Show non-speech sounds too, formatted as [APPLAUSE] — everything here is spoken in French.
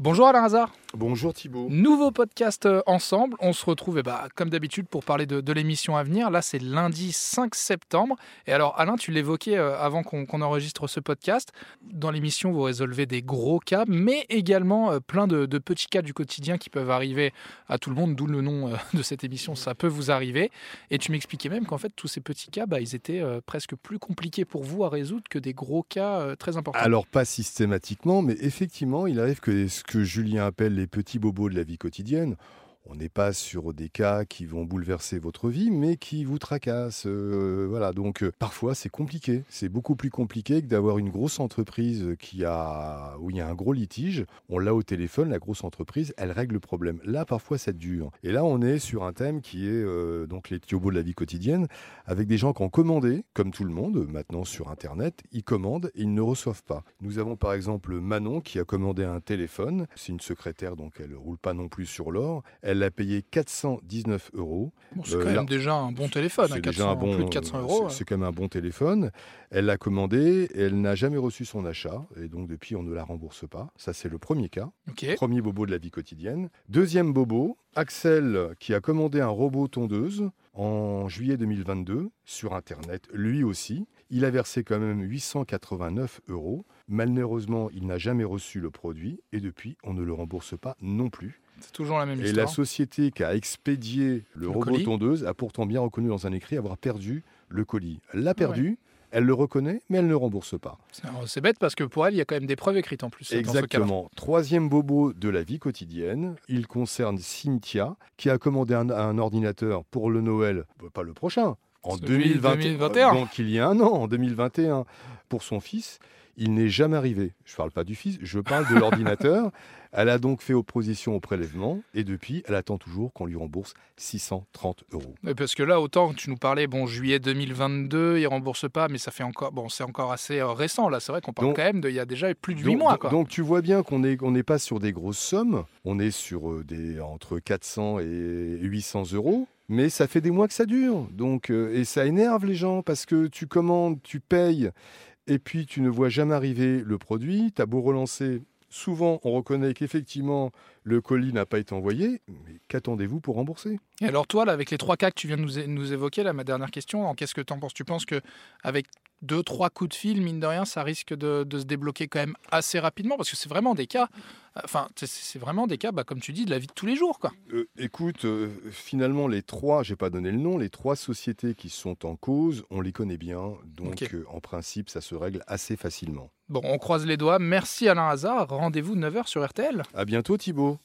Bonjour Alain Hazard. Bonjour Thibault. Nouveau podcast euh, ensemble. On se retrouve eh bah, comme d'habitude pour parler de, l'émission à venir. Là, c'est lundi 5 septembre. Et alors, Alain, tu l'évoquais euh, avant qu'on enregistre ce podcast. Dans l'émission, vous résolvez des gros cas, mais également euh, plein de, petits cas du quotidien qui peuvent arriver à tout le monde, d'où le nom [LAUGHS] de cette émission. Ça peut vous arriver. Et tu m'expliquais même qu'en fait, tous ces petits cas, bah, ils étaient presque plus compliqués pour vous à résoudre que des gros cas très importants. Alors, pas systématiquement, mais effectivement, il arrive que que Julien appelle les petits bobos de la vie quotidienne on n'est pas sur des cas qui vont bouleverser votre vie, mais qui vous tracassent. Euh, voilà, donc euh, parfois c'est compliqué. C'est beaucoup plus compliqué que d'avoir une grosse entreprise qui a où il y a un gros litige. On l'a au téléphone, la grosse entreprise, elle règle le problème. Là, parfois, ça dure. Et là, on est sur un thème qui est euh, donc les tiobos de la vie quotidienne, avec des gens qui ont commandé, comme tout le monde, maintenant sur Internet, ils commandent et ils ne reçoivent pas. Nous avons par exemple Manon qui a commandé un téléphone. C'est une secrétaire, donc elle roule pas non plus sur l'or. A payé 419 euros. c'est quand euh, même déjà un bon téléphone, c'est déjà un bon, plus de 400 euros. C'est quand même un bon téléphone. Elle l'a commandé, elle n'a jamais reçu son achat, et donc depuis on ne la rembourse pas. Ça c'est le premier cas. Premier bobo de la vie quotidienne. Deuxième bobo, Axel qui a commandé un robot tondeuse en juillet 2022 sur Internet, lui aussi. Il a versé quand même 889 euros. Malheureusement, il n'a jamais reçu le produit et depuis, on ne le rembourse pas non plus. C'est toujours la même histoire. Et la société qui a expédié le, robot tondeuse a pourtant bien reconnu dans un écrit avoir perdu le colis. L'a perdu. Elle le reconnaît, mais elle ne rembourse pas. C'est bête parce que pour elle, il y a quand même des preuves écrites en plus. Exactement. Troisième bobo de la vie quotidienne, il concerne Cynthia, qui a commandé un, ordinateur pour le Noël, pas le prochain, en 2021. Donc il y a un an, en 2021, pour son fils. Il n'est jamais arrivé. Je ne parle pas du fils, je parle de l'ordinateur. [LAUGHS] Elle a donc fait opposition au prélèvement et depuis, elle attend toujours qu'on lui rembourse 630 euros. parce que là, autant tu nous parlais, bon, juillet 2022, il rembourse pas, mais ça fait encore, bon, c'est encore assez euh, récent. Là, c'est vrai qu'on parle quand même d'il y a déjà plus de 8 mois. Quoi. Donc tu vois bien qu'on n'est on n'est pas sur des grosses sommes. On est sur euh, des entre 400 et 800 euros. Mais ça fait des mois que ça dure. Donc, euh, et ça énerve les gens parce que tu commandes, tu payes, et puis tu ne vois jamais arriver le produit. Tu as beau relancer, souvent on reconnaît qu'effectivement le colis n'a pas été envoyé, mais qu'attendez-vous pour rembourser? Et alors toi, là, avec les trois cas que tu viens de nous, nous évoquer, là, ma dernière question, qu'est-ce que tu en penses? Tu penses que avec deux, trois coups de fil, mine de rien, ça risque de, se débloquer quand même assez rapidement? Parce que c'est vraiment des cas, enfin, c'est vraiment des cas, bah, comme tu dis, de la vie de tous les jours. Quoi. Euh, écoute, euh, finalement, les trois, j'ai pas donné le nom, les trois sociétés qui sont en cause, on les connaît bien, donc euh, en principe, ça se règle assez facilement. Bon, on croise les doigts. Merci Alain Hazard. Rendez-vous 9h sur RTL. À bientôt Thibault.